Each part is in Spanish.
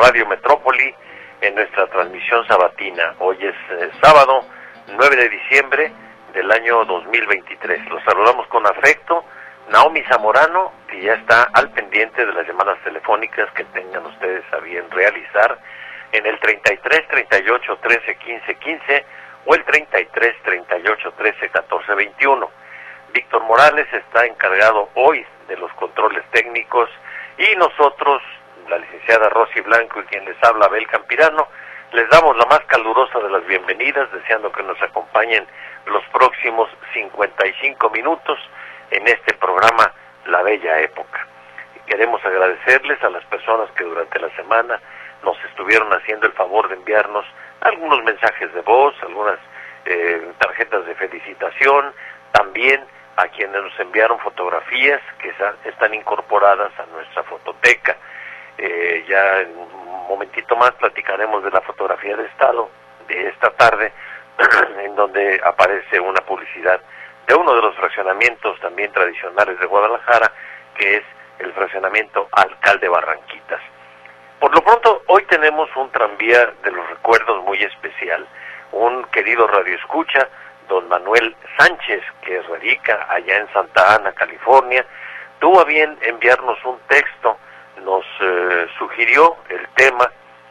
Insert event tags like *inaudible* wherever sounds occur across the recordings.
Radio Metrópoli en nuestra transmisión sabatina. Hoy es eh, sábado 9 de diciembre del año 2023. Los saludamos con afecto. Naomi Zamorano, que ya está al pendiente de las llamadas telefónicas que tengan ustedes a bien realizar en el 33 38 13 15 15 o el 33 38 13 14 21. Víctor Morales está encargado hoy de los controles técnicos y nosotros, la licenciada Rosy Blanco y quien les habla Abel Campirano, les damos la más calurosa de las bienvenidas, deseando que nos acompañen los próximos 55 minutos en este programa La Bella Época. Queremos agradecerles a las personas que durante la semana nos estuvieron haciendo el favor de enviarnos algunos mensajes de voz, algunas eh, tarjetas de felicitación, también a quienes nos enviaron fotografías que están incorporadas a nuestra fototeca. Eh, ya en un momentito más platicaremos de la fotografía de Estado de esta tarde, *clears throat* en donde aparece una publicidad de uno de los fraccionamientos también tradicionales de Guadalajara, que es el fraccionamiento Alcalde Barranquitas. Por lo pronto, hoy tenemos un tranvía de los recuerdos muy especial. Un querido radioescucha don Manuel Sánchez, que radica allá en Santa Ana, California, tuvo a bien enviarnos un texto, nos eh, sugirió el tema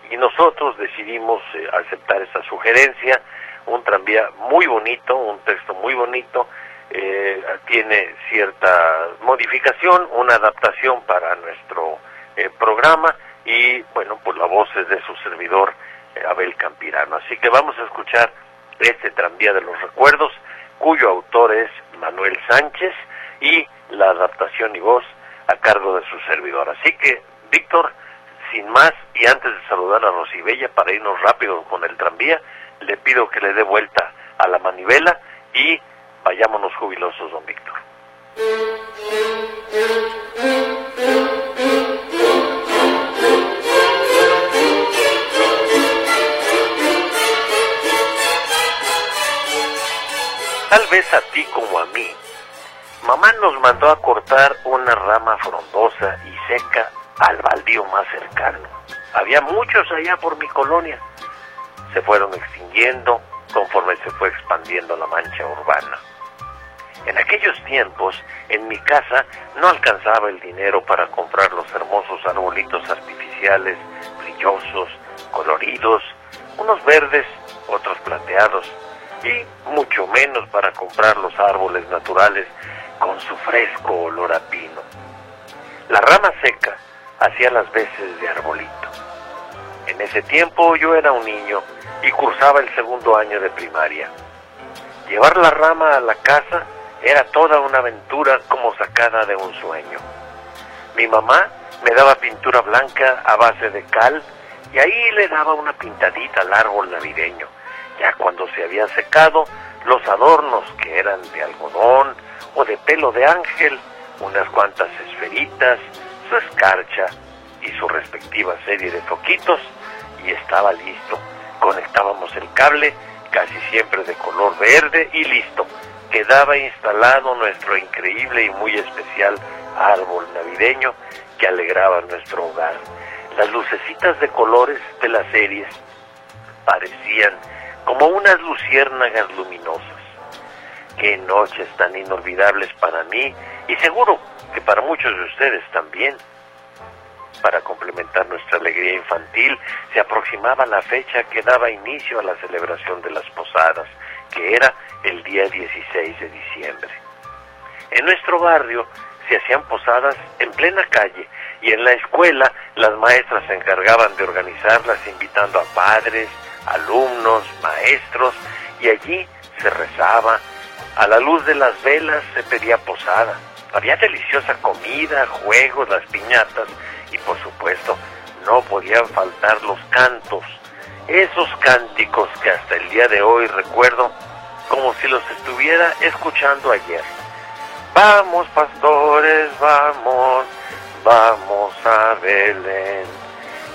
y nosotros decidimos eh, aceptar esa sugerencia, un tranvía muy bonito, un texto muy bonito, eh, tiene cierta modificación, una adaptación para nuestro programa y bueno, pues la voz es de su servidor Abel Campirano. Así que vamos a escuchar este tranvía de los recuerdos, cuyo autor es Manuel Sánchez y la adaptación y voz a cargo de su servidor. Así que, Víctor, sin más y antes de saludar a Rosibella para irnos rápido con el tranvía, le pido que le dé vuelta a la manivela y vayámonos jubilosos, don Víctor. Tal vez a ti como a mí, mamá nos mandó a cortar una rama frondosa y seca al baldío más cercano. Había muchos allá por mi colonia. Se fueron extinguiendo conforme se fue expandiendo la mancha urbana. En aquellos tiempos, en mi casa no alcanzaba el dinero para comprar los hermosos arbolitos artificiales, brillosos, coloridos, unos verdes, otros plateados, y mucho menos para comprar los árboles naturales con su fresco olor a pino. La rama seca hacía las veces de arbolito. En ese tiempo yo era un niño y cursaba el segundo año de primaria. Llevar la rama a la casa era toda una aventura como sacada de un sueño. Mi mamá me daba pintura blanca a base de cal y ahí le daba una pintadita al árbol navideño ya cuando se había secado, los adornos que eran de algodón o de pelo de ángel, unas cuantas esferitas, su escarcha y su respectiva serie de foquitos, y estaba listo. Conectábamos el cable, casi siempre de color verde, y listo. Quedaba instalado nuestro increíble y muy especial árbol navideño que alegraba nuestro hogar. Las lucecitas de colores de las series parecían como unas luciérnagas luminosas. Qué noches tan inolvidables para mí y seguro que para muchos de ustedes también. Para complementar nuestra alegría infantil, se aproximaba la fecha que daba inicio a la celebración de las posadas, que era el día 16 de diciembre. En nuestro barrio se hacían posadas en plena calle y en la escuela las maestras se encargaban de organizarlas invitando a padres, alumnos, maestros, y allí se rezaba, A la luz de las velas se pedía posada. Había deliciosa comida, juegos, las piñatas y por supuesto no podían faltar los cantos. Esos cánticos que hasta el día de hoy recuerdo como si los estuviera escuchando ayer. Vamos pastores, vamos, vamos a Belén.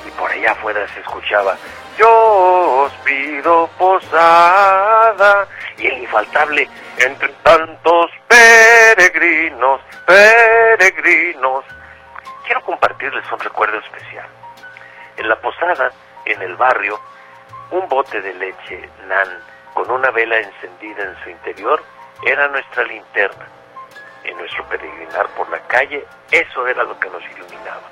Y por allá afuera se escuchaba, yo os pido posada. Y el infaltable, entre tantos peregrinos, peregrinos. Quiero compartirles un recuerdo especial. En la posada, en el barrio, un bote de leche nan con una vela encendida en su interior era nuestra linterna. En nuestro peregrinar por la calle, eso era lo que nos iluminaba.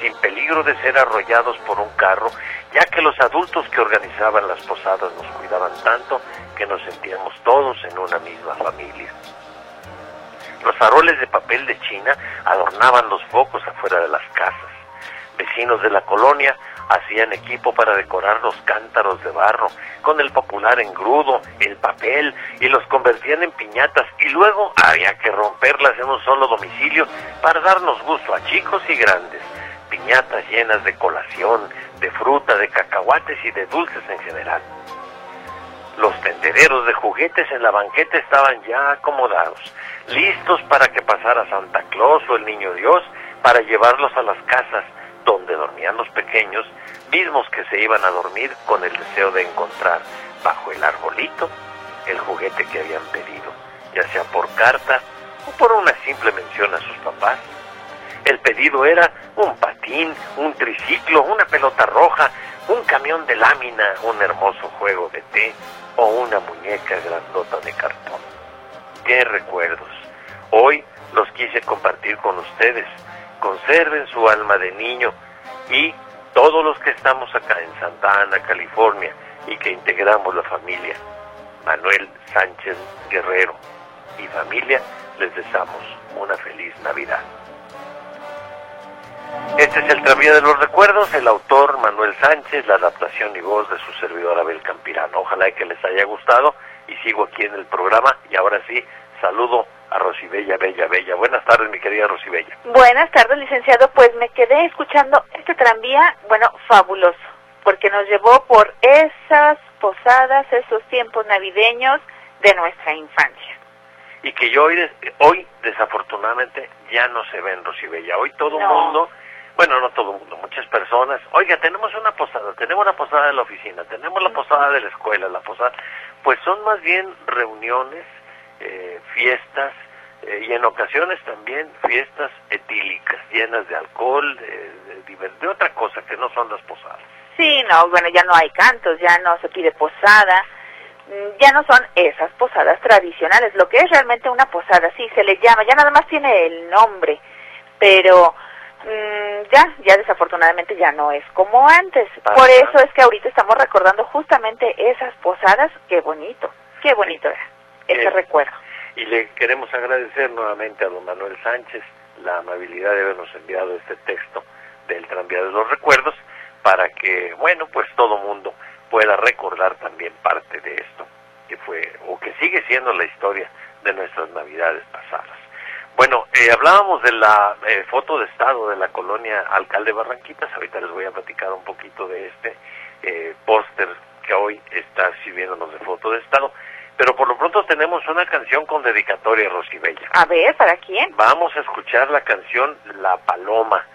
Sin peligro de ser arrollados por un carro, ya que los adultos que organizaban las posadas nos cuidaban tanto que nos sentíamos todos en una misma familia. Los faroles de papel de China adornaban los focos afuera de las casas. Vecinos de la colonia hacían equipo para decorar los cántaros de barro con el popular engrudo, el papel y los convertían en piñatas y luego había que romperlas en un solo domicilio para darnos gusto a chicos y grandes. Piñatas llenas de colación, de fruta, de cacahuates y de dulces en general. Los tendereros de juguetes en la banqueta estaban ya acomodados, listos para que pasara Santa Claus o el Niño Dios para llevarlos a las casas donde dormían los pequeños, mismos que se iban a dormir con el deseo de encontrar bajo el arbolito el juguete que habían pedido, ya sea por carta o por una simple mención a sus papás. El pedido era un patín, un triciclo, una pelota roja, un camión de lámina, un hermoso juego de té o una muñeca grandota de cartón. ¡Qué recuerdos! Hoy los quise compartir con ustedes. Conserven su alma de niño y todos los que estamos acá en Santa Ana, California y que integramos la familia, Manuel Sánchez Guerrero y familia, les deseamos una feliz Navidad. Este es el Tranvía de los Recuerdos, el autor Manuel Sánchez, la adaptación y voz de su servidor Abel Campirano. Ojalá que les haya gustado y sigo aquí en el programa y ahora sí, saludo a Rosibella Bella Bella. Buenas tardes, mi querida Rosibella. Buenas tardes, licenciado. Pues me quedé escuchando este tranvía, bueno, fabuloso, porque nos llevó por esas posadas, esos tiempos navideños de nuestra infancia. Y que yo hoy, hoy desafortunadamente ya no se ven, Rosibella. Hoy todo el mundo bueno, no todo el mundo, muchas personas, oiga, tenemos una posada, tenemos la posada de la oficina, tenemos la posada de la escuela, la posada, pues son más bien reuniones, eh, fiestas eh, y en ocasiones también fiestas etílicas, llenas de alcohol, de, de, de, otra cosa que no son las posadas. Sí, no, bueno, ya no hay cantos, ya no se pide posada, mm, ya no son esas posadas tradicionales, lo que es realmente una posada, sí, se le llama, ya nada más tiene el nombre, pero Mm, ya, ya desafortunadamente ya no es como antes. Por eso es que ahorita estamos recordando justamente esas posadas. Qué bonito, qué bonito era ese eh, recuerdo. Y le queremos agradecer nuevamente a don Manuel Sánchez la amabilidad de habernos enviado este texto del tranvía de los recuerdos para que, bueno, pues todo mundo pueda recordar también parte de esto que fue o que sigue siendo la historia de nuestras navidades pasadas. Bueno, eh, hablábamos de la eh, foto de estado de la colonia Alcalde Barranquitas, ahorita les voy a platicar un poquito de este eh, póster que hoy está sirviéndonos de foto de estado, pero por lo pronto tenemos una canción con dedicatoria, Rosibella. A ver, ¿para quién? Vamos a escuchar la canción La Paloma.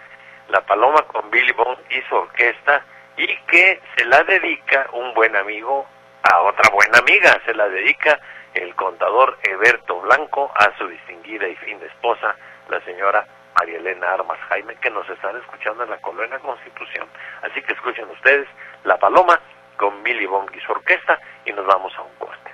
La Paloma con Billy Bond y su orquesta y que se la dedica un buen amigo a otra buena amiga, se la dedica el contador Eberto Blanco a su distinguida y fin de esposa, la señora María Elena Armas Jaime, que nos están escuchando en la colonia Constitución. Así que escuchen ustedes La Paloma con Billy Bong y su orquesta y nos vamos a un corte.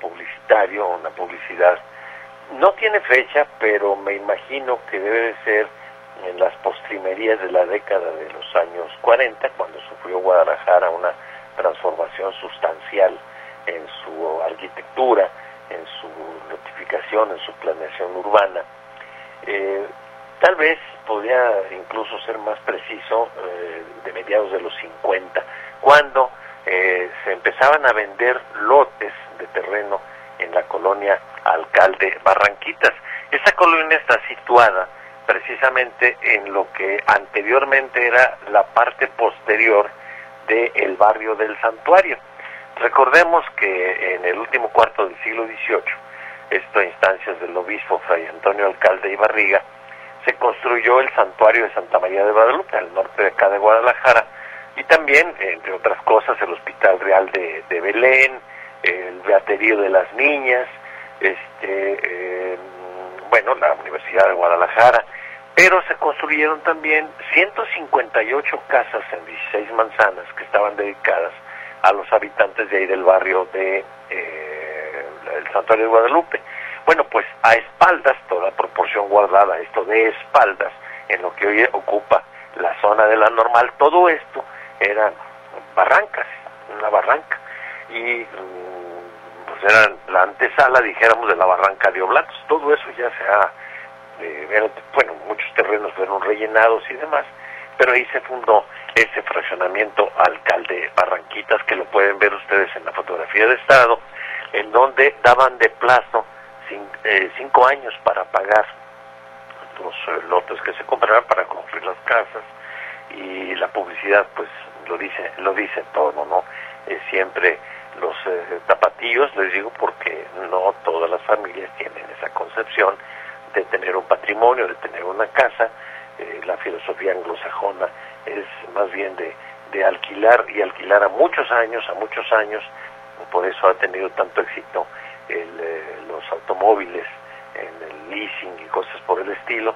Publicitario, una publicidad. No tiene fecha, pero me imagino que debe de ser en las postrimerías de la década de los años 40, cuando sufrió Guadalajara una transformación sustancial en su arquitectura, en su notificación, en su planeación urbana. Eh, tal vez podría incluso ser más preciso eh, de mediados de los 50, cuando eh, se empezaban a vender lotes de terreno en la colonia Alcalde Barranquitas. Esa colonia está situada precisamente en lo que anteriormente era la parte posterior del barrio del santuario. Recordemos que en el último cuarto del siglo XVIII, esto a instancias del obispo Fray Antonio Alcalde y Barriga, se construyó el santuario de Santa María de Guadalupe, al norte de acá de Guadalajara, y también, entre otras cosas, el Hospital Real de, Belén, el Beaterío de las Niñas, este, eh, bueno, la Universidad de Guadalajara, pero se construyeron también 158 casas en 16 manzanas que estaban dedicadas a los habitantes de ahí del barrio de eh, el Santuario de Guadalupe. Bueno, pues a espaldas, toda proporción guardada, esto de espaldas, en lo que hoy ocupa la zona de la normal, todo esto eran barrancas, una barranca. Y mm, pues eran la antesala, dijéramos, de la barranca de Oblatos. Todo eso ya se ha, eh, bueno, muchos terrenos fueron rellenados y demás, pero ahí se fundó ese fraccionamiento alcalde Barranquitas, que lo pueden ver ustedes en la fotografía de Estado, en donde daban de plazo eh, cinco años para pagar los eh, lotes que se compraban para construir las casas y la publicidad pues lo dice lo dice todo no es siempre los eh, tapatíos les digo porque no todas las familias tienen esa concepción de tener un patrimonio de tener una casa. La filosofía anglosajona es más bien de, de alquilar y alquilar a muchos años a muchos años. Por eso ha tenido tanto éxito eh, los automóviles, en el leasing y cosas por el estilo,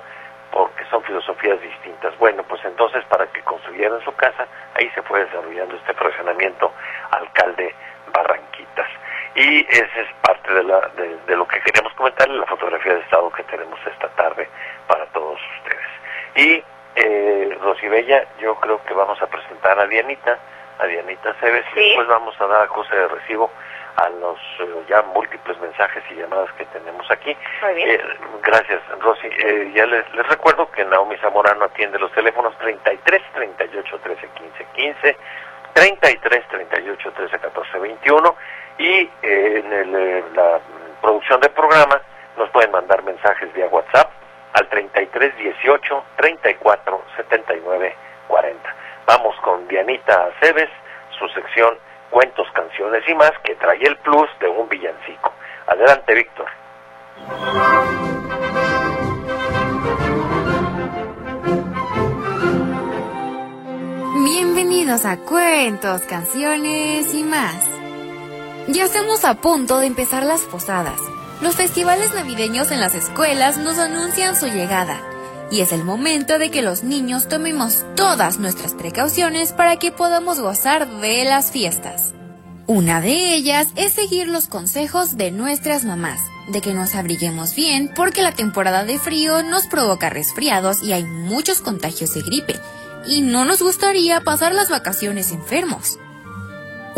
porque son filosofías distintas. Bueno, pues entonces para que construyeran su casa, ahí se fue desarrollando este fraccionamiento alcalde Barranquitas. Y esa es parte de, la, de, lo que queríamos comentar en la fotografía de estado que tenemos esta tarde para todos ustedes. Y eh, Rosibella, yo creo que vamos a presentar a Dianita, a Dianita Cebes, y después vamos a dar acuse de recibo a los eh, ya múltiples mensajes y llamadas que tenemos aquí. Eh, gracias, Rosy. Eh, ya les, les, recuerdo que Naomi Zamorano atiende los teléfonos 33 38 13 15 15, 33 38 13 14 21 y en el, la producción del programa nos pueden mandar mensajes vía WhatsApp al 33 18 34 79 40. Vamos con Dianita Aceves, su sección cuentos, canciones y más que trae el plus de un villancico. Adelante, Víctor. Bienvenidos a Cuentos, Canciones y más. Ya estamos a punto de empezar las posadas. Los festivales navideños en las escuelas nos anuncian su llegada y es el momento de que los niños tomemos todas nuestras precauciones para que podamos gozar de las fiestas. Una de ellas es seguir los consejos de nuestras mamás, de que nos abriguemos bien porque la temporada de frío nos provoca resfriados y hay muchos contagios de gripe, y no nos gustaría pasar las vacaciones enfermos.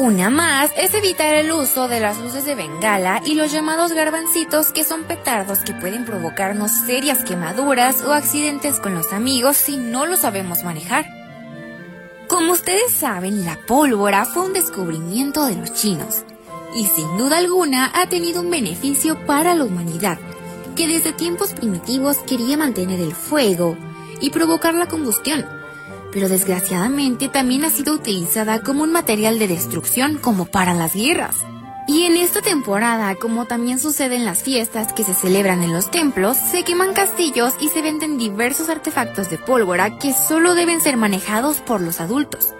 Una más es evitar el uso de las luces de bengala y los llamados garbancitos que son petardos que pueden provocarnos serias quemaduras o accidentes con los amigos si no lo sabemos manejar. Como ustedes saben, la pólvora fue un descubrimiento de los chinos y sin duda alguna ha tenido un beneficio para la humanidad, que desde tiempos primitivos quería mantener el fuego y provocar la combustión pero desgraciadamente también ha sido utilizada como un material de destrucción como para las guerras. Y en esta temporada, como también sucede en las fiestas que se celebran en los templos, se queman castillos y se venden diversos artefactos de pólvora que solo deben ser manejados por los adultos.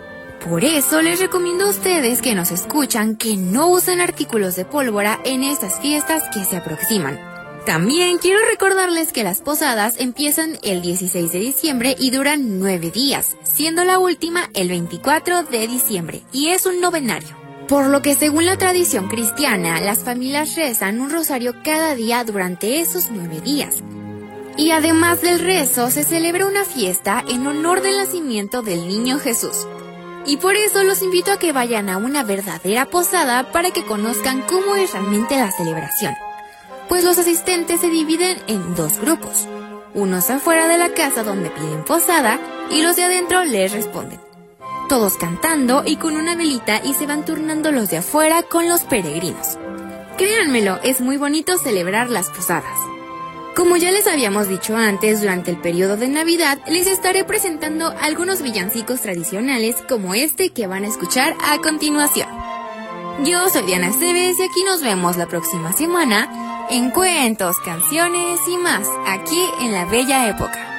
Por eso les recomiendo a ustedes que nos escuchan que no usen artículos de pólvora en estas fiestas que se aproximan. También quiero recordarles que las posadas empiezan el 16 de diciembre y duran 9 días, siendo la última el 24 de diciembre, y es un novenario. Por lo que según la tradición cristiana, las familias rezan un rosario cada día durante esos 9 días. Y además del rezo, se celebra una fiesta en honor del nacimiento del niño Jesús. Y por eso los invito a que vayan a una verdadera posada para que conozcan cómo es realmente la celebración pues los asistentes se dividen en dos grupos, unos afuera de la casa donde piden posada y los de adentro les responden. Todos cantando y con una velita y se van turnando los de afuera con los peregrinos. Créanmelo, es muy bonito celebrar las posadas. Como ya les habíamos dicho antes, durante el periodo de Navidad les estaré presentando algunos villancicos tradicionales como este que van a escuchar a continuación. Yo soy Diana Esteves y aquí nos vemos la próxima semana en cuentos, canciones y más, aquí en la Bella Época.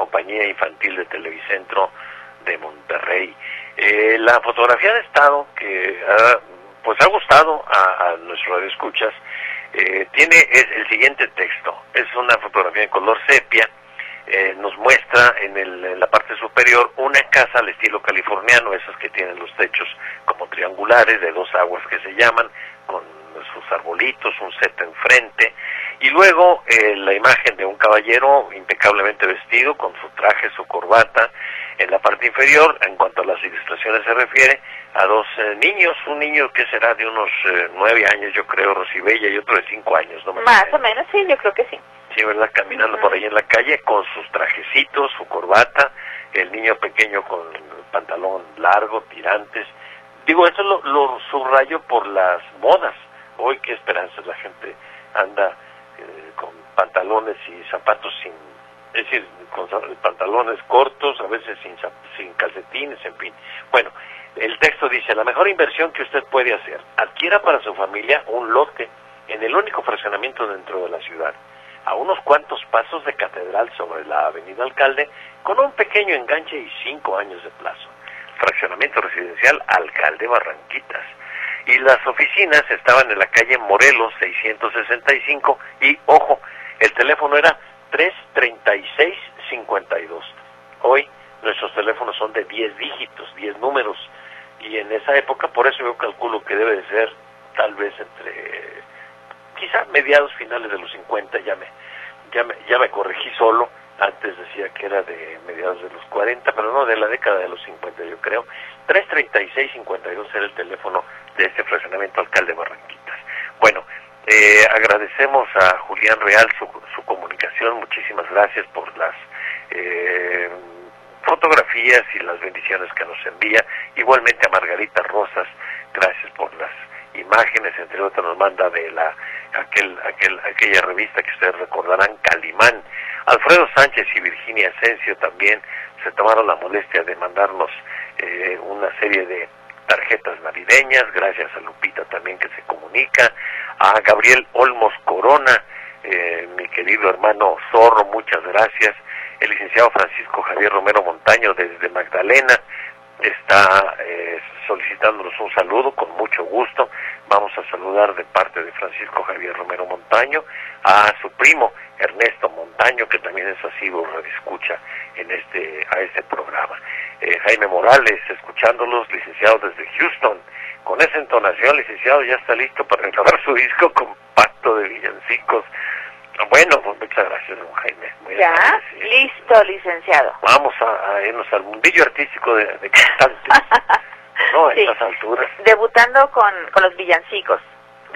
Compañía infantil de Televicentro de Monterrey. Eh, la fotografía de estado que pues ha gustado a, a nuestros escuchas eh, tiene el siguiente texto. Es una fotografía en color sepia. Eh, nos muestra en, el, en la parte superior una casa al estilo californiano, esas que tienen los techos como triangulares de dos aguas que se llaman, con sus arbolitos, un set enfrente, y luego eh, la imagen de un caballero impecablemente vestido, con su traje, su corbata, en la parte inferior, en cuanto a las ilustraciones se refiere, a dos eh, niños, un niño que será de unos eh, nueve años, yo creo, Rosibella, y otro de cinco años, ¿no? Más o menos, sí, yo creo que sí. Sí, ¿verdad? Caminando por ahí en la calle con sus trajecitos, su corbata, el niño pequeño con pantalón largo, tirantes. Digo, eso lo, lo subrayo por las modas. Hoy qué esperanzas la gente anda eh, con pantalones y zapatos sin, es decir, con pantalones cortos, a veces sin, sin calcetines, en fin. Bueno, el texto dice, la mejor inversión que usted puede hacer, adquiera para su familia un lote en el único fraccionamiento dentro de la ciudad, a unos cuantos pasos de catedral sobre la avenida Alcalde, con un pequeño enganche y cinco años de plazo. Fraccionamiento residencial Alcalde Barranquitas y las oficinas estaban en la calle Morelos 665 y ojo, el teléfono era 336-52. Hoy nuestros teléfonos son de 10 dígitos, 10 números y en esa época, por eso yo calculo que debe de ser tal vez entre quizá mediados finales de los 50, ya me, ya me, ya me corregí solo, antes decía que era de mediados de los 40, pero no, de la década de los 50 yo creo. 336-52 era el teléfono de este fraccionamiento alcalde Barranquitas. Bueno, eh, agradecemos a Julián Real su, su, comunicación, muchísimas gracias por las eh, fotografías y las bendiciones que nos envía, igualmente a Margarita Rosas, gracias por las imágenes, entre otras nos manda de la aquel, aquel, aquella revista que ustedes recordarán, Calimán. Alfredo Sánchez y Virginia Asensio también se tomaron la molestia de mandarnos eh, una serie de tarjetas navideñas, gracias a Lupita también que se comunica, a Gabriel Olmos Corona, eh, mi querido hermano Zorro, muchas gracias, el licenciado Francisco Javier Romero Montaño desde Magdalena, está eh, solicitándonos un saludo con mucho gusto. Vamos a saludar de parte de Francisco Javier Romero Montaño a su primo Ernesto Montaño, que también es asiduo escucha en este, a este programa. Eh, Jaime Morales, escuchándolos, licenciado desde Houston. Con esa entonación, licenciado, ya está listo para grabar su disco compacto de villancicos. Bueno, pues muchas gracias, don Jaime. ya, listo, licenciado. Vamos a, irnos al mundillo artístico de, de cantantes. *laughs* *laughs* no, estas alturas. Debutando con, con los villancicos.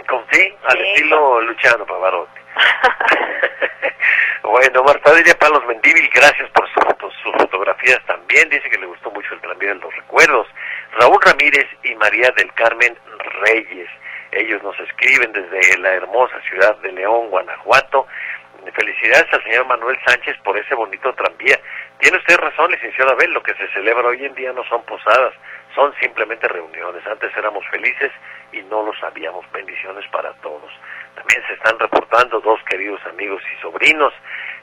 Con, sí, al estilo Luciano Pavarotti. *laughs* bueno, Marta Delia Palos Mendívil, gracias por sus fotografías también. Dice que le gustó mucho el también de los recuerdos. Raúl Ramírez y María del Carmen Reyes. Ellos nos escriben desde la hermosa ciudad de León, Guanajuato. Felicidades al señor Manuel Sánchez por ese bonito tranvía. Tiene usted razón, licenciado Abel, lo que se celebra hoy en día no son posadas, son simplemente reuniones. Antes éramos felices y no lo sabíamos. Bendiciones para todos. También se están reportando dos queridos amigos y sobrinos,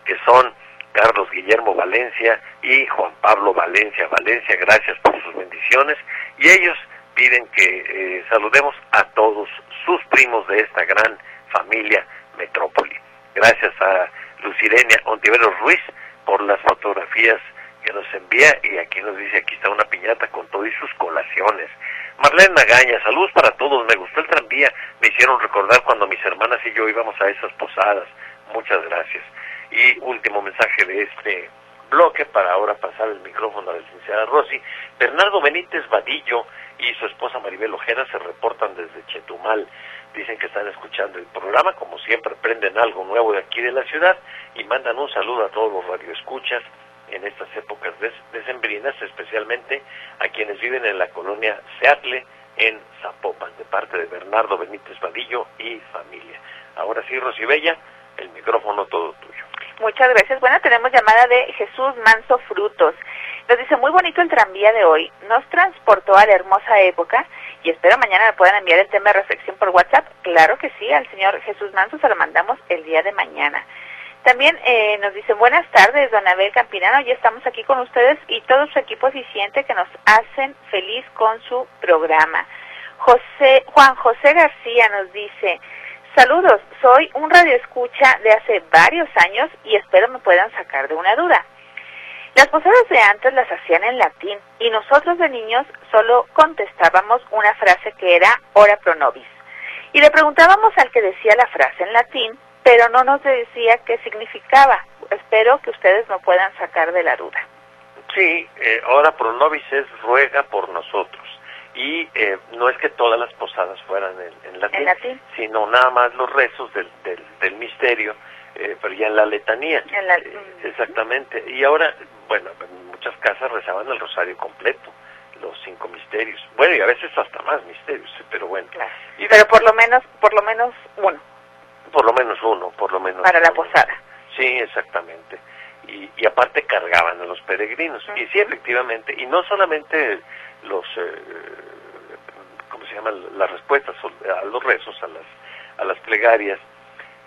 que son Carlos Guillermo Valencia y Juan Pablo Valencia. Valencia, gracias por sus bendiciones. Y ellos piden que eh, saludemos a todos sus primos de esta gran familia Metrópoli. Gracias a Lucirenia Ontiveros Ruiz por las fotografías que nos envía y aquí nos dice aquí está una piñata con todo y sus colaciones. Marlene Nagaña, saludos para todos, me gustó el tranvía, me hicieron recordar cuando mis hermanas y yo íbamos a esas posadas, muchas gracias. Y último mensaje de este bloque para ahora pasar el micrófono a la licenciada Rossi. Bernardo Benítez Vadillo y su esposa Maribel Ojeda se reportan desde Chetumal. Dicen que están escuchando el programa, como siempre aprenden algo nuevo de aquí de la ciudad y mandan un saludo a todos los radioescuchas en estas épocas decembrinas, especialmente a quienes viven en la colonia Seatle, en Zapopan, de parte de Bernardo Benítez Vadillo y familia. Ahora sí, Rosibella, el micrófono todo tuyo. Muchas gracias. Bueno, tenemos llamada de Jesús Manso Frutos. Nos dice, muy bonito el tranvía de hoy. Nos transportó a la hermosa época y espero mañana me puedan enviar el tema de reflexión por WhatsApp. Claro que sí, al señor Jesús Manso se lo mandamos el día de mañana. También eh, nos dice, buenas tardes, don Abel Campinano, ya estamos aquí con ustedes y todo su equipo eficiente que nos hacen feliz con su programa. José, Juan José García nos dice, saludos, soy un radioescucha de hace varios años y espero me puedan sacar de una duda. Las posadas de antes las hacían en latín y nosotros de niños solo contestábamos una frase que era ora pro nobis. Y le preguntábamos al que decía la frase en latín pero no nos decía qué significaba. Espero que ustedes no puedan sacar de la duda. Sí, eh, ahora pro nobis es ruega por nosotros. Y eh, no es que todas las posadas fueran en, latín, sino nada más los rezos del, del, misterio, eh, pero ya en la letanía. Eh, exactamente. Y ahora, bueno, en muchas casas rezaban el rosario completo los cinco misterios. Bueno, y a veces hasta más misterios, pero bueno. Y pero por lo menos, por lo menos uno. Por lo menos uno, por lo menos. Para la posada. Sí, exactamente. Y, y aparte cargaban a los peregrinos. Y sí, efectivamente. Y no solamente los, eh, ¿cómo se llaman? Las respuestas a los rezos, a las, a las plegarias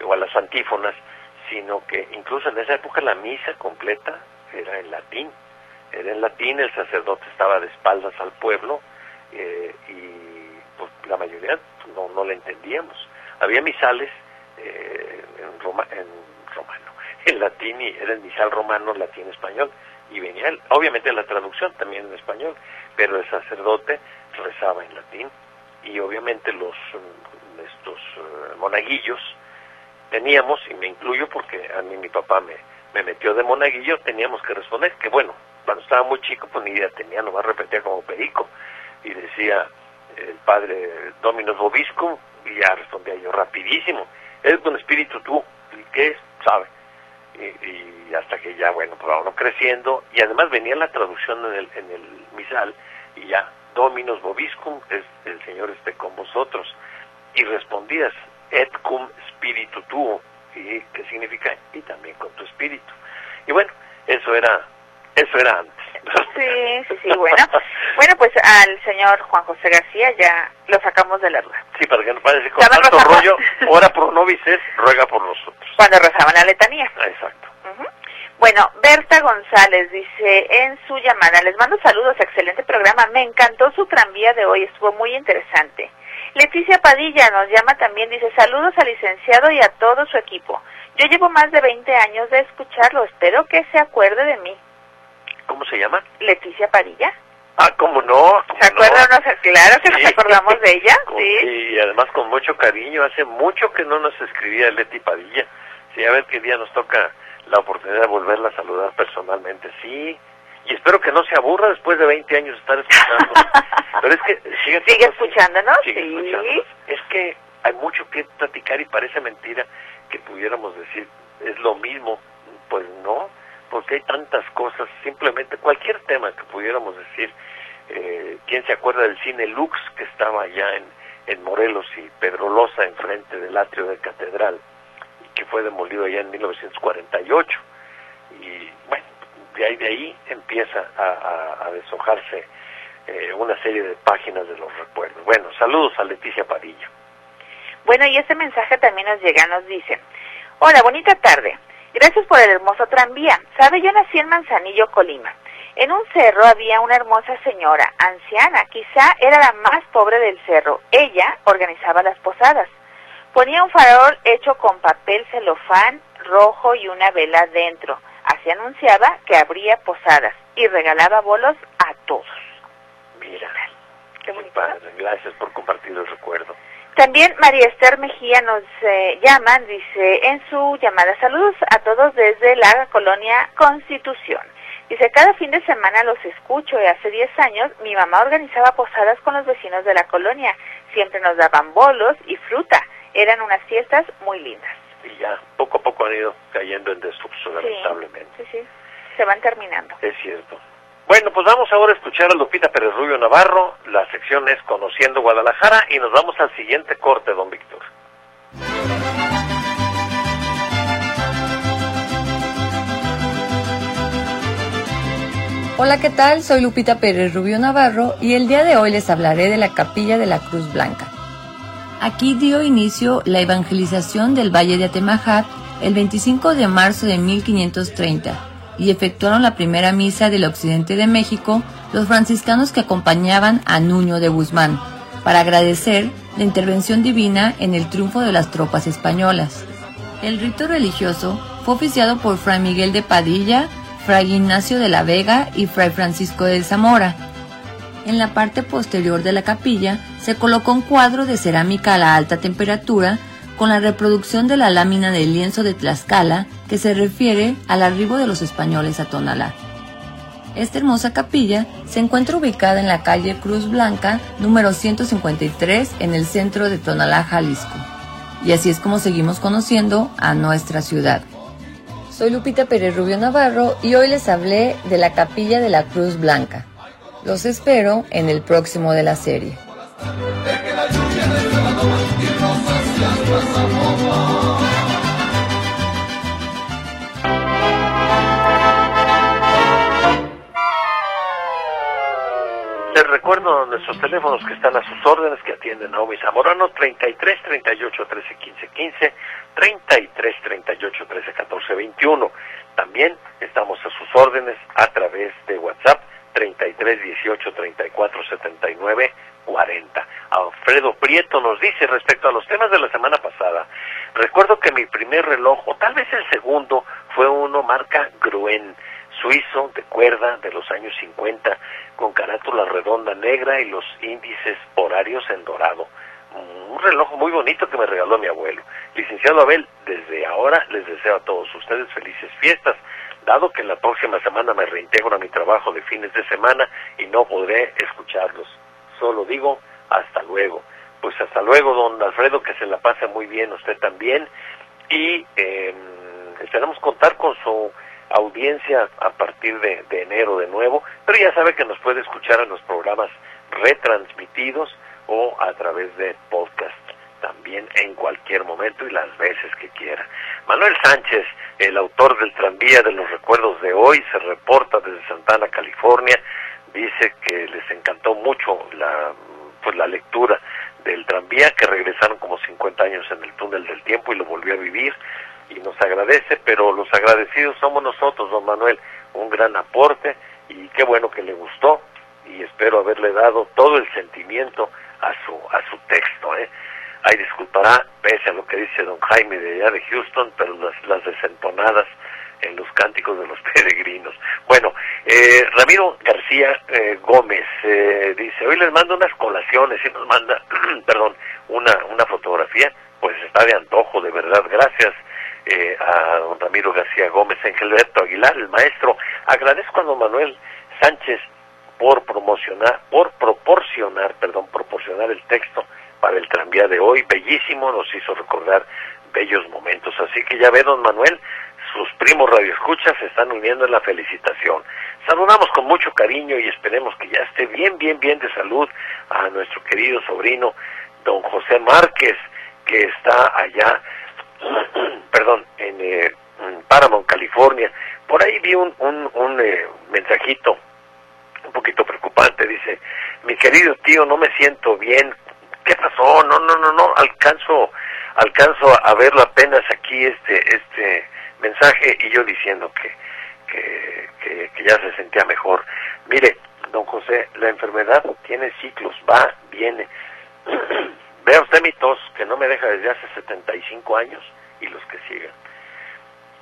o a las antífonas, sino que incluso en esa época la misa completa era en latín. Era en latín, el sacerdote estaba de espaldas al pueblo eh, y pues la mayoría no, no la entendíamos. Había misales eh, en, Roma, en romano, *laughs* en latín y era el misal romano, latín, español y venía obviamente la traducción también en español, pero el sacerdote rezaba en latín y obviamente los estos eh, monaguillos teníamos y me incluyo porque a mí mi papá me, me metió de monaguillo teníamos que responder que bueno cuando estaba muy chico pues ni idea tenía nomás repetía como perico y decía el padre Dominus Bobiscum y ya respondía yo rapidísimo es un espíritu tú y qué es sabe. Y, hasta que ya, bueno, pues creciendo, y además venía la traducción en el, en el misal, y ya, Dominus Bobiscum, es el Señor esté con vosotros, y respondías, et cum spiritu tuo, y que significa, y también con tu espíritu. Y bueno, eso era, eso era antes. Sí, sí, sí, bueno. bueno, pues al señor Juan José García ya lo sacamos de la duda. Sí, para que no parece con tanto rollo, ora pro nobis ruega por nosotros. Cuando rezaban la letanía. Exacto. Bueno, Berta González dice en su llamada, les mando saludos, excelente programa, me encantó su tranvía de hoy, estuvo muy interesante. Leticia Padilla nos llama también, dice saludos al licenciado y a todo su equipo. Yo llevo más de 20 años de escucharlo, espero que se acuerde de mí. ¿Cómo se llama? Leticia Padilla. Ah, ¿cómo no? ¿Se acuerdan? Claro que nos acordamos de ella, *laughs* sí. Y además con mucho cariño, hace mucho que no nos escribía Leti Padilla. Sí, a ver qué día nos toca la oportunidad de volverla a saludar personalmente, sí. Y espero que no se aburra después de 20 años estar escuchando. *laughs* Pero es que sigue, sigue escuchándonos, sigue sí. Escuchándonos. Es que hay mucho que platicar y parece mentira que pudiéramos decir es lo mismo. Pues no, porque hay tantas cosas, simplemente cualquier tema que pudiéramos decir, eh, ¿quién se acuerda del cine Lux que estaba allá en, en Morelos y Pedro Loza enfrente del atrio de Catedral, que fue demolido allá en 1948? Y bueno, de ahí, de ahí empieza a, deshojarse eh, una serie de páginas de los recuerdos. Bueno, saludos a Leticia Padilla. Bueno, y este mensaje también nos llega, nos dice, hola, bonita tarde. Gracias por el hermoso tranvía. Sabe, yo nací en Manzanillo, Colima. En un cerro había una hermosa señora, anciana, quizá era la más pobre del cerro. Ella organizaba las posadas. Ponía un farol hecho con papel celofán rojo y una vela dentro. Así anunciaba que habría posadas y regalaba bolos a todos. Mira, qué muy padre. Gracias por compartir el recuerdo. También María Esther Mejía nos eh, llama, dice en su llamada, saludos a todos desde la colonia Constitución. Dice, cada fin de semana los escucho y hace 10 años mi mamá organizaba posadas con los vecinos de la colonia. Siempre nos daban bolos y fruta. Eran unas fiestas muy lindas. Y ya, poco a poco han ido cayendo en desuso, lamentablemente. Sí, sí, se van terminando. Es cierto. Bueno, pues vamos ahora a escuchar a Lupita Pérez Rubio Navarro. La sección es Conociendo Guadalajara y nos vamos al siguiente corte, don Víctor. Hola, ¿qué tal? Soy Lupita Pérez Rubio Navarro y el día de hoy les hablaré de la Capilla de la Cruz Blanca. Aquí dio inicio la evangelización del Valle de Atemajac el 25 de marzo de 1530 y efectuaron la primera misa del occidente de México los franciscanos que acompañaban a Nuño de Guzmán, para agradecer la intervención divina en el triunfo de las tropas españolas. El rito religioso fue oficiado por Fray Miguel de Padilla, Fray Ignacio de la Vega y Fray Francisco de Zamora. En la parte posterior de la capilla se colocó un cuadro de cerámica a la alta temperatura con la reproducción de la lámina del lienzo de Tlaxcala que se refiere al arribo de los españoles a Tonalá. Esta hermosa capilla se encuentra ubicada en la calle Cruz Blanca, número 153, en el centro de Tonalá, Jalisco. Y así es como seguimos conociendo a nuestra ciudad. Soy Lupita Pérez Rubio Navarro y hoy les hablé de la capilla de la Cruz Blanca. Los espero en el próximo de la serie. Recuerdo nuestros teléfonos que están a sus órdenes, que atienden a Naomi Zamorano, 33 38 13 15 15, 33 38 13 14 21. También estamos a sus órdenes a través de WhatsApp 33 18 34 79 40. Alfredo Prieto nos dice respecto a los temas de la semana pasada, recuerdo que mi primer reloj, o tal vez el segundo, fue uno marca Gruen, suizo, de cuerda, de los años 50, con carátula redonda negra y los índices horarios en dorado. Un reloj muy bonito que me regaló mi abuelo. Licenciado Abel, desde ahora les deseo a todos ustedes felices fiestas dado que la próxima semana me reintegro a mi trabajo de fines de semana y no podré escucharlos. Solo digo hasta luego. Pues hasta luego, don Alfredo, que se la pase muy bien usted también y eh, esperamos contar con su audiencia a partir de, enero de nuevo, pero ya sabe que nos puede escuchar en los programas retransmitidos o a través de podcast también en cualquier momento y las veces que quiera. Manuel Sánchez, el autor del tranvía de los recuerdos de hoy, se reporta desde Santana, California, dice que les encantó mucho la, pues, la lectura del tranvía, que regresaron como 50 años en el túnel del tiempo y lo volvió a vivir y nos agradece, pero los agradecidos somos nosotros, don Manuel, un gran aporte y qué bueno que le gustó y espero haberle dado todo el sentimiento a su a su texto, ¿eh? Ay, disculpará, pese a lo que dice don Jaime de allá de Houston, pero las, las desentonadas en los cánticos de los *laughs* peregrinos. Bueno, eh, Ramiro García eh, Gómez eh, dice, hoy les mando unas colaciones y nos manda, *clears throat* perdón, una, una fotografía, pues está de antojo, de verdad, gracias eh, a don Ramiro García Gómez, Engelberto Aguilar, el maestro. Agradezco a don Manuel Sánchez por promocionar, por proporcionar, perdón, proporcionar el texto para el tranvía de hoy, bellísimo, nos hizo recordar bellos momentos. Así que ya ve, don Manuel, sus primos radioescuchas se están uniendo en la felicitación. Saludamos con mucho cariño y esperemos que ya esté bien, bien, bien de salud a nuestro querido sobrino, don José Márquez, que está allá, *clears throat* perdón, en, eh, Paramount, California. Por ahí vi un, un, un eh, mensajito un poquito preocupante, dice, mi querido tío, no me siento bien, ¿qué pasó? No, no, no, no, alcanzo, alcanzo a verlo apenas aquí este, este mensaje y yo diciendo que, que, que, que ya se sentía mejor. Mire, don José, la enfermedad tiene ciclos, va, viene. *clears throat* Vea usted mi tos, que no me deja desde hace 75 años y los que sigan.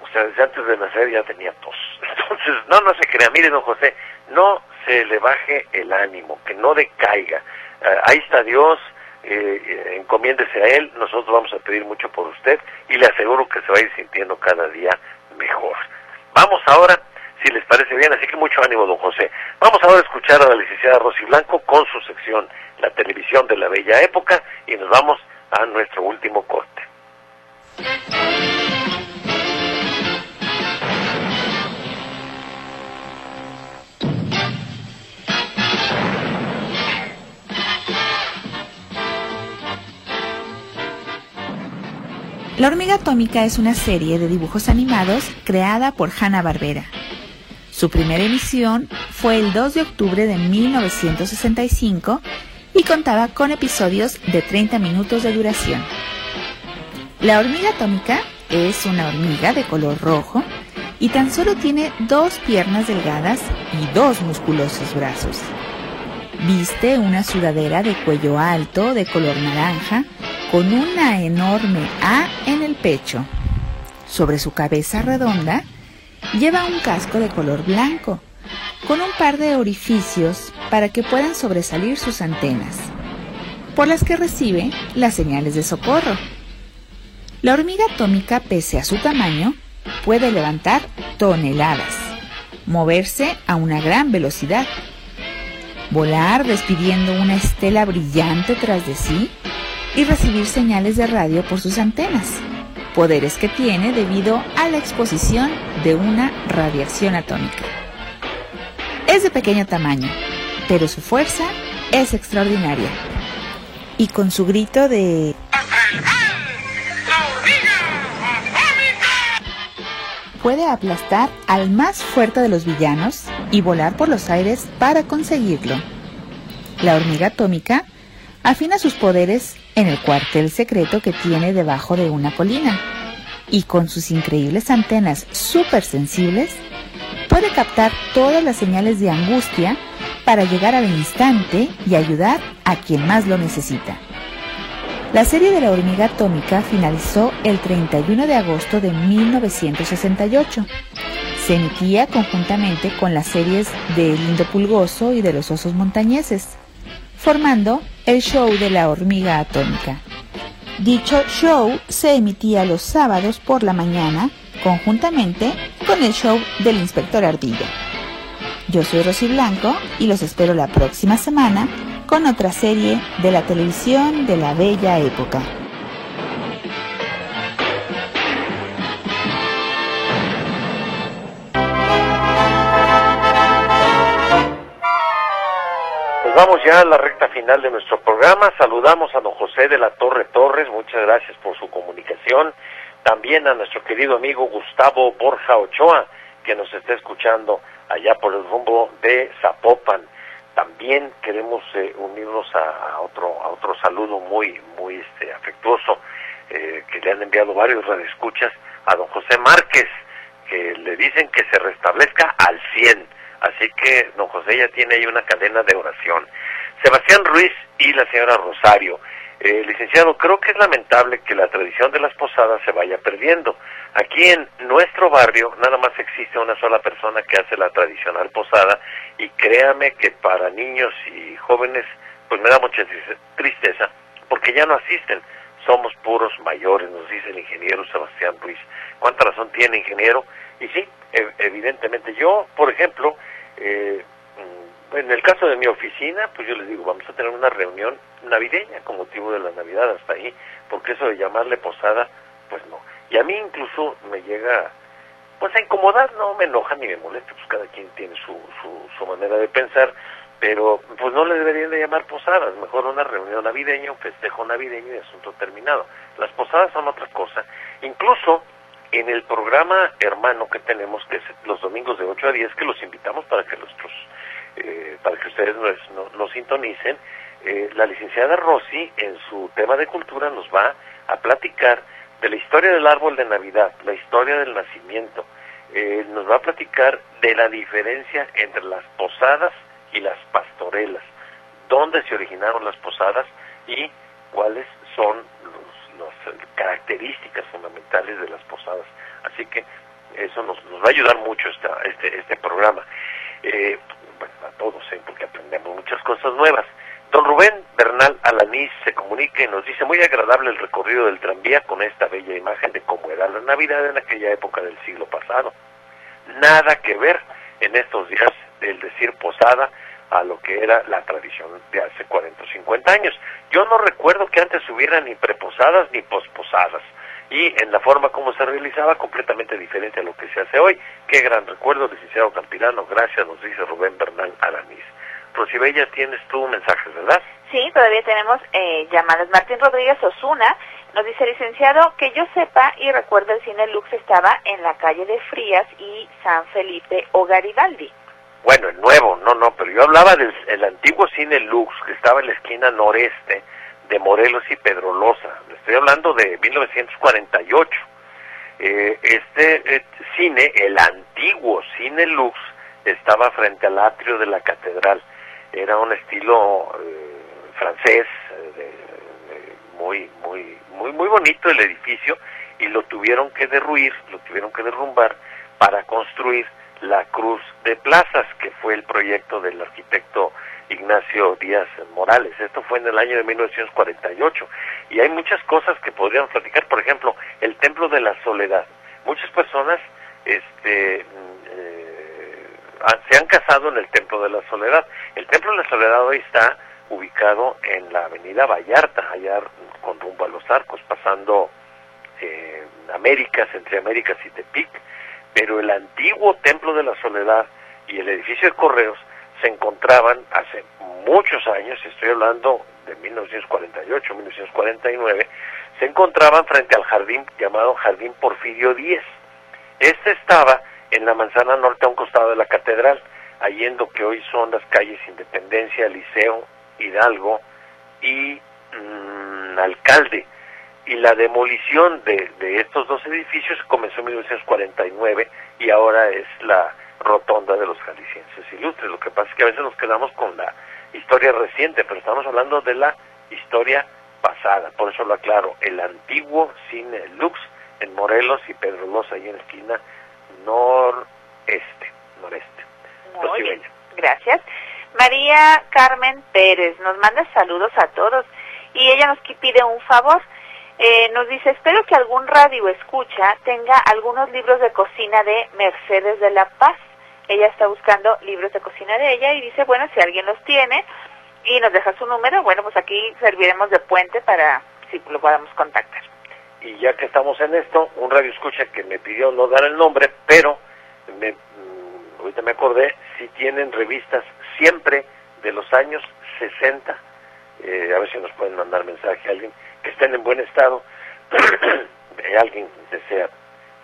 O sea, desde antes de nacer ya tenía tos. *laughs* Entonces, no, no se crea. Mire, don José, no se le baje el ánimo, que no decaiga. Uh, ahí está Dios, eh, encomiéndese a Él, nosotros vamos a pedir mucho por usted y le aseguro que se va a ir sintiendo cada día mejor. Vamos ahora, si les parece bien, así que mucho ánimo, don José. Vamos ahora a escuchar a la licenciada Rosy Blanco con su sección La televisión de la bella época y nos vamos a nuestro último corte. La hormiga atómica es una serie de dibujos animados creada por Hanna-Barbera. Su primera emisión fue el 2 de octubre de 1965 y contaba con episodios de 30 minutos de duración. La hormiga atómica es una hormiga de color rojo y tan solo tiene dos piernas delgadas y dos musculosos brazos. Viste una sudadera de cuello alto de color naranja con una enorme A en el pecho. Sobre su cabeza redonda lleva un casco de color blanco con un par de orificios para que puedan sobresalir sus antenas, por las que recibe las señales de socorro. La hormiga atómica, pese a su tamaño, puede levantar toneladas, moverse a una gran velocidad, volar despidiendo una estela brillante tras de sí y recibir señales de radio por sus antenas, poderes que tiene debido a la exposición de una radiación atómica. Es de pequeño tamaño, pero su fuerza es extraordinaria. Y con su grito de puede aplastar al más fuerte de los villanos y volar por los aires para conseguirlo. La hormiga atómica afina sus poderes en el cuartel secreto que tiene debajo de una colina y con sus increíbles antenas súper sensibles puede captar todas las señales de angustia para llegar al instante y ayudar a quien más lo necesita. La serie de la hormiga atómica finalizó el 31 de agosto de 1968. Se emitía conjuntamente con las series de Lindo Pulgoso y de los Osos Montañeses, formando el show de la hormiga atómica. Dicho show se emitía los sábados por la mañana conjuntamente con el show del inspector Ardilla. Yo soy Rosy Blanco y los espero la próxima semana con otra serie de la televisión de la bella época. Pues vamos ya a la recta final de nuestro programa. Saludamos a don José de la Torre Torres. Muchas gracias por su comunicación. También a nuestro querido amigo Gustavo Borja Ochoa, que nos está escuchando allá por el rumbo de Zapopan también queremos eh, unirnos a, otro a otro saludo muy muy este, afectuoso eh, que le han enviado varios radioescuchas a don José Márquez que le dicen que se restablezca al 100 así que don José ya tiene ahí una cadena de oración Sebastián Ruiz y la señora Rosario eh, licenciado, creo que es lamentable que la tradición de las posadas se vaya perdiendo. Aquí en nuestro barrio nada más existe una sola persona que hace la tradicional posada y créame que para niños y jóvenes pues me da mucha tristeza porque ya no asisten. Somos puros mayores, nos dice el ingeniero Sebastián Ruiz. ¿Cuánta razón tiene ingeniero? Y sí, evidentemente yo, por ejemplo, eh, en el caso de mi oficina, pues yo les digo, vamos a tener una reunión navideña con motivo de la Navidad hasta ahí, porque eso de llamarle posada, pues no. Y a mí incluso me llega, pues a incomodar, no me enoja ni me molesta, pues cada quien tiene su, su, su manera de pensar, pero pues no le deberían de llamar posadas, mejor una reunión navideña, un festejo navideño y asunto terminado. Las posadas son otra cosa. Incluso en el programa hermano que tenemos, que es los domingos de 8 a 10, que los invitamos para que nuestros eh, para que ustedes nos, nos, sintonicen, eh, la licenciada Rossi en su tema de cultura nos va a platicar de la historia del árbol de Navidad, la historia del nacimiento, eh, nos va a platicar de la diferencia entre las posadas y las pastorelas, dónde se originaron las posadas y cuáles son las características fundamentales de las posadas. Así que eso nos, nos va a ayudar mucho esta, este, este programa. Eh, a todos, ¿eh? porque aprendemos muchas cosas nuevas. Don Rubén Bernal Alanís se comunica y nos dice muy agradable el recorrido del tranvía con esta bella imagen de cómo era la Navidad en aquella época del siglo pasado. Nada que ver en estos días del decir posada a lo que era la tradición de hace 40 o 50 años. Yo no recuerdo que antes hubiera ni preposadas ni posposadas y en la forma como se realizaba completamente diferente a lo que se hace hoy. Qué gran recuerdo, licenciado Campilano, gracias, nos dice Rubén Bernal Aramis. Rosibella, tienes tú mensajes, ¿verdad? Sí, todavía tenemos eh, llamadas. Martín Rodríguez Osuna nos dice, licenciado, que yo sepa y recuerdo el cine Lux estaba en la calle de Frías y San Felipe o Garibaldi. Bueno, el nuevo, no, no, pero yo hablaba del antiguo cine Lux que estaba en la esquina noreste de Morelos y Pedrolosa. Estoy hablando de 1948. Eh, este eh, cine, el antiguo cine Lux, estaba frente al atrio de la catedral. Era un estilo eh, francés, muy, muy, muy, muy bonito el edificio y lo tuvieron que derruir, lo tuvieron que derrumbar para construir la Cruz de Plazas, que fue el proyecto del arquitecto Ignacio Díaz Morales. Esto fue en el año de 1948 y hay muchas cosas que podríamos platicar. Por ejemplo, el Templo de la Soledad. Muchas personas este, mm, eh, se han casado en el Templo de la Soledad. El Templo de la Soledad hoy está ubicado en la Avenida Vallarta, allá con rumbo a los arcos, pasando eh, Américas, entre Américas y Tepic. Pero el antiguo Templo de la Soledad y el edificio de Correos se encontraban hace muchos años, estoy hablando de 1948, 1949, se encontraban frente al jardín llamado Jardín Porfirio X. Este estaba en la manzana norte a un costado de la catedral, allí en lo que hoy son las calles Independencia, Liceo, Hidalgo y mm, Alcalde. Y la demolición de, de estos dos edificios comenzó en 1949 y ahora es la rotonda de los jaliscienses ilustres. Lo que pasa es que a veces nos quedamos con la historia reciente, pero estamos hablando de la historia pasada. Por eso lo aclaro, el antiguo cine Lux en Morelos y Pedro Loza ahí en la esquina noreste, noreste. Muy bien. Gracias. María Carmen Pérez nos manda saludos a todos y ella nos pide un favor. Eh, nos dice, espero que algún radio escucha tenga algunos libros de cocina de Mercedes de la Paz. Ella está buscando libros de cocina de ella y dice, bueno, si alguien los tiene y nos deja su número, bueno, pues aquí serviremos de puente para si lo podamos contactar. Y ya que estamos en esto, un radio escucha que me pidió no dar el nombre, pero me, mm, ahorita me acordé, si tienen revistas siempre de los años 60, eh, a ver si nos pueden mandar mensaje a alguien, que estén en buen estado, *clears throat* alguien desea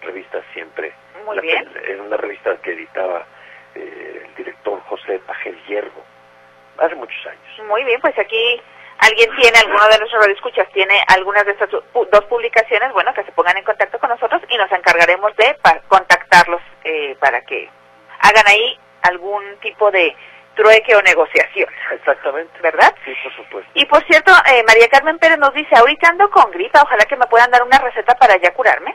revistas siempre. Muy bien. En una revista que editaba eh, el director José Pajel Hierro, hace muchos años. Muy bien, pues aquí alguien tiene, alguno de nuestros radioescuchas tiene algunas de estas dos publicaciones, bueno, que se pongan en contacto con nosotros y nos encargaremos de contactarlos eh, para que hagan ahí algún tipo de trueque o negociación. Exactamente. ¿Verdad? Sí, por supuesto. Y por cierto, eh, María Carmen Pérez nos dice, ahorita ando con gripa, ojalá que me puedan dar una receta para ya curarme.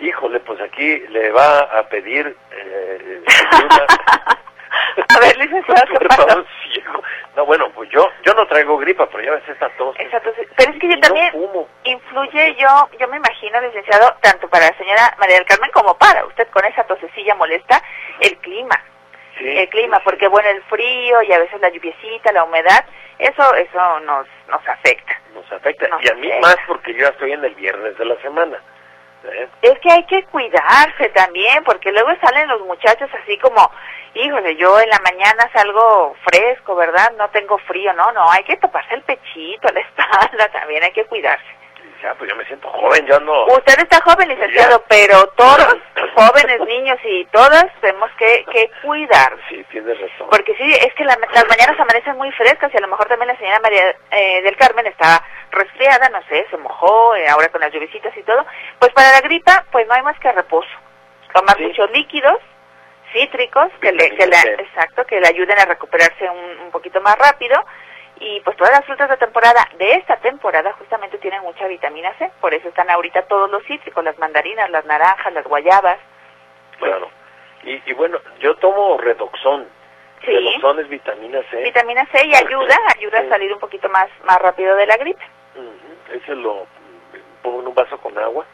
Híjole, pues aquí le va a pedir eh, *laughs* a ver, licenciado, ¿qué *laughs* pasa? No, bueno, pues yo yo no traigo gripa, pero ya ves esta tos. Exacto, pero es que yo también influye, yo yo me imagino, licenciado, tanto para la señora María del Carmen como para usted con esa tosecilla molesta, el clima el clima, porque bueno, el frío y a veces la lluviecita, la humedad, eso eso nos nos afecta. Nos afecta, y a mí más porque yo ya estoy en el viernes de la semana. ¿eh? Es que hay que cuidarse también, porque luego salen los muchachos así como, híjole, yo en la mañana salgo fresco, ¿verdad? No tengo frío, no, no, hay que toparse el pechito, *laughs* la espalda, también hay que cuidarse ya, pues yo me siento joven, yo no... Usted está joven, licenciado, pero todos, *laughs* jóvenes, niños y todas, tenemos que, que cuidar. Sí, tienes razón. Porque sí, es que las mañanas amanecen muy frescas y a lo mejor también la señora María eh, del Carmen estaba resfriada, no sé, se mojó, eh, ahora con las lluviecitas y todo. Pues para la gripa, pues no hay más que reposo. Tomar muchos líquidos, cítricos, que le, que exacto, que le ayuden a recuperarse un, un poquito más rápido y pues todas las frutas de temporada de esta temporada justamente tienen mucha vitamina C, por eso están ahorita todos los cítricos, las mandarinas, las naranjas, las guayabas. Claro. Y, y bueno, yo tomo redoxón. Sí. Redoxón es vitamina C. Vitamina C y ayuda, ayuda a salir un poquito más más rápido de la gripe. Ese lo pongo en un vaso con agua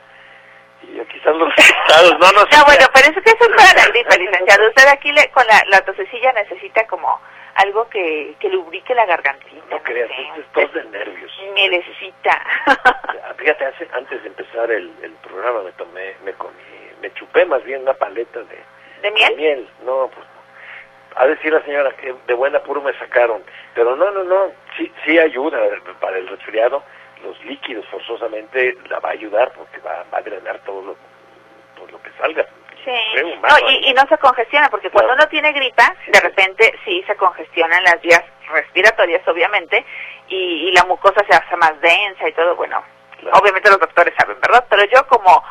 y aquí están los resultados. No, no, *laughs* no bueno, pero eso que eso es *laughs* para la gripe, licenciado. Usted aquí le, con la, la tosecilla necesita como algo que, que lubrique la gargantita. No creas, es tos de nervios. Mielecita. Fíjate, hace, antes de empezar el, el programa me tomé, me comí, me chupé más bien una paleta de, ¿De miel. miel. No, pues a decir la señora que de buena puro me sacaron, pero no, no, no, sí, sí ayuda para el resfriado, los líquidos forzosamente la va a ayudar porque va, va a drenar todo lo, todo lo que salga. Sí. y, no se congestiona, porque cuando uno tiene gripa, de repente sí se congestionan las vías respiratorias, obviamente, y, la mucosa se hace más densa y todo. Bueno, obviamente los doctores saben, ¿verdad? Pero yo como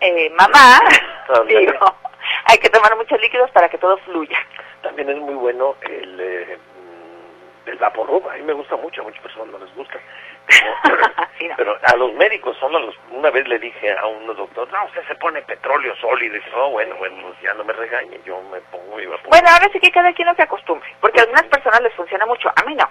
eh, mamá, *laughs* digo, hay que tomar muchos líquidos para que todo fluya. También es muy bueno el, eh, el vaporub, a mí me gusta mucho, a muchas personas no les gusta. *laughs* Pero a los médicos, solo los, una vez le dije a unos doctores, no, usted se pone petróleo sólido. Y dice, oh, bueno, bueno, pues ya no me regañe, yo me pongo Bueno, ahora sí que cada quien no se acostumbre, porque a algunas personas les funciona mucho, a mí no.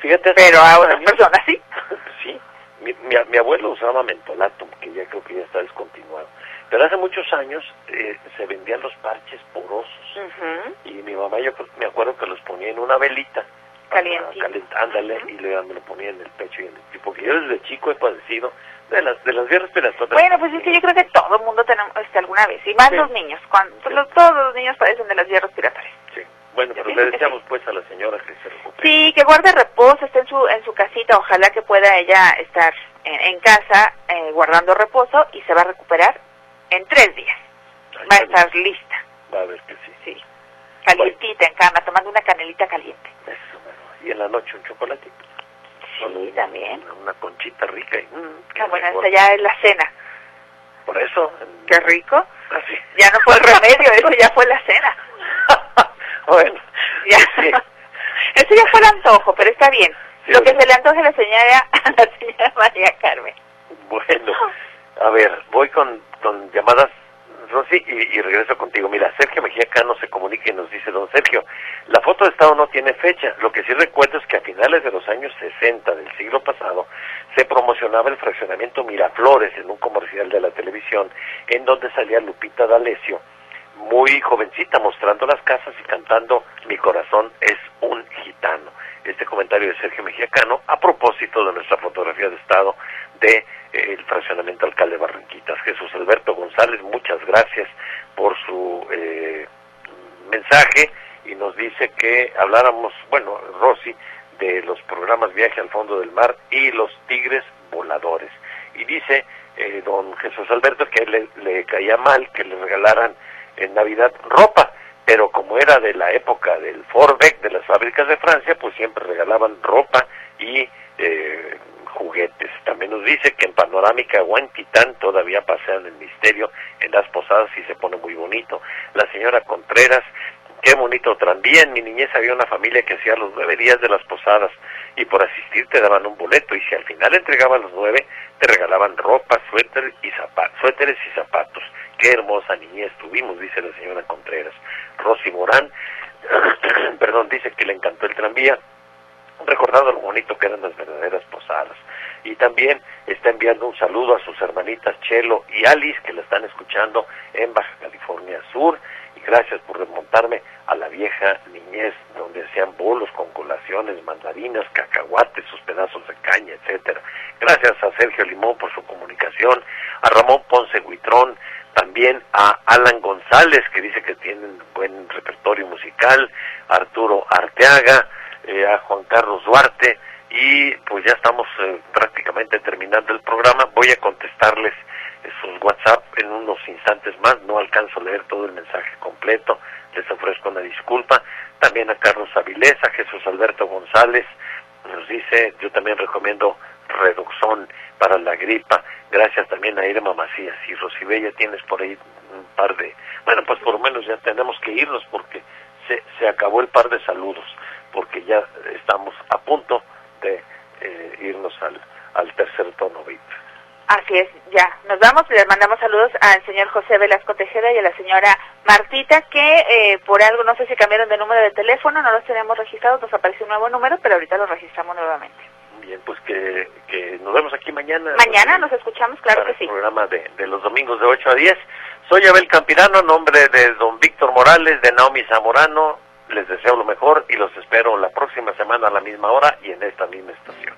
Fíjate. Pero a otras personas sí. *laughs* sí. Mi, mi, abuelo usaba mentolato, que ya creo que ya está descontinuado. Pero hace muchos años eh, se vendían los parches porosos. Y mi mamá, yo me acuerdo que los ponía en una velita calientito. ándale, y le, me lo ponía en el pecho y en el porque yo desde chico he padecido de las de las vías respiratorias. Bueno, pues es que yo creo que todo el mundo tenemos este, alguna vez, y más los niños, cuando todos los niños padecen de las vías respiratorias. Sí. Bueno, pero le deseamos pues a la señora que se recupere. Sí, que guarde reposo, esté en su en su casita, ojalá que pueda ella estar en, casa eh, guardando reposo y se va a recuperar en tres días. va a estar lista. Va a ver que sí. Sí. Calientita en cama, tomando una canelita caliente. Eso y en la noche un chocolatito. Sí, también. Una, conchita rica. Y, mm, ah, bueno, esta ya es la cena. Por eso. Qué rico. Así. Ya no fue el remedio, eso ya fue la cena. *laughs* bueno, Ya. sí. Eso ya fue el antojo, pero está bien. Sí, Lo que se le antoje a la señora, *laughs* a la señora María Carmen. Bueno, a ver, voy con, con llamadas, Rosy, y, y regreso contigo. Mira, Sergio Mejía Cano se comunica y nos dice, don Sergio, la foto de Estado no tiene fecha. Lo que sí recuerdo es que a finales de los años 60 del siglo pasado se promocionaba el fraccionamiento Miraflores en un comercial de la televisión, en donde salía Lupita D'Alessio, muy jovencita, mostrando las casas y cantando Mi corazón es un gitano. Este comentario de Sergio Mejía Cano a propósito de nuestra fotografía de estado de eh, el fraccionamiento alcalde Barranquitas. Jesús Alberto González, muchas gracias por su eh, mensaje y nos dice que habláramos, bueno, Rosy, de los programas Viaje al Fondo del Mar y los Tigres Voladores. Y dice eh, don Jesús Alberto que le, le caía mal que le regalaran en Navidad ropa, pero como era de la época del Forbeck, de las fábricas de Francia, pues siempre regalaban ropa y eh, juguetes. También nos dice que en Panorámica Huantitán todavía pasean el misterio en las posadas y se pone muy bonito. La señora Contreras, qué bonito tranvía. En mi niñez había una familia que hacía los nueve días de las posadas y por asistir te daban un boleto y si al final entregaban los nueve, te regalaban ropa, suéter y zapatos, suéteres y zapatos. Qué hermosa niñez tuvimos, dice la señora Contreras. Rosy Morán, *clears throat* perdón, dice que le encantó el tranvía recordando lo bonito que eran las verdaderas posadas. Y también está enviando un saludo a sus hermanitas Chelo y Alice que la están escuchando en Baja California Sur. Y gracias por remontarme a la vieja niñez donde hacían bolos con colaciones, mandarinas, cacahuates, sus pedazos de caña, etcétera. Gracias a Sergio Limón por su comunicación, a Ramón Ponce Huitrón, también a Alan González que dice que tienen buen repertorio musical, Arturo Arteaga, eh, a Juan Carlos Duarte y pues ya estamos eh, prácticamente terminando el programa. Voy a contestarles sus WhatsApp en unos instantes más. No alcanzo a leer todo el mensaje completo. Les ofrezco una disculpa. También a Carlos Avilés, a Jesús Alberto González. Nos dice, yo también recomiendo Redoxón para la gripa. Gracias también a Irma Macías. Y Rosibella tienes por ahí un par de... Bueno, pues por lo menos ya tenemos que irnos porque se, se acabó el par de saludos porque ya estamos a punto de eh, irnos al, al tercer tono VIP. Así es, ya. Nos vamos y les mandamos saludos al señor José Velasco Tejeda y a la señora Martita, que eh, por algo, no sé si cambiaron de número de teléfono, no los tenemos registrados, nos apareció un nuevo número, pero ahorita los registramos nuevamente. Bien, pues que, que nos vemos aquí mañana. Mañana nos escuchamos, claro para que sí. el programa de, de los domingos de 8 a 10. Soy Abel Campirano, en nombre de don Víctor Morales, de Naomi Zamorano. Les deseo lo mejor y los espero la próxima semana a la misma hora y en esta misma estación.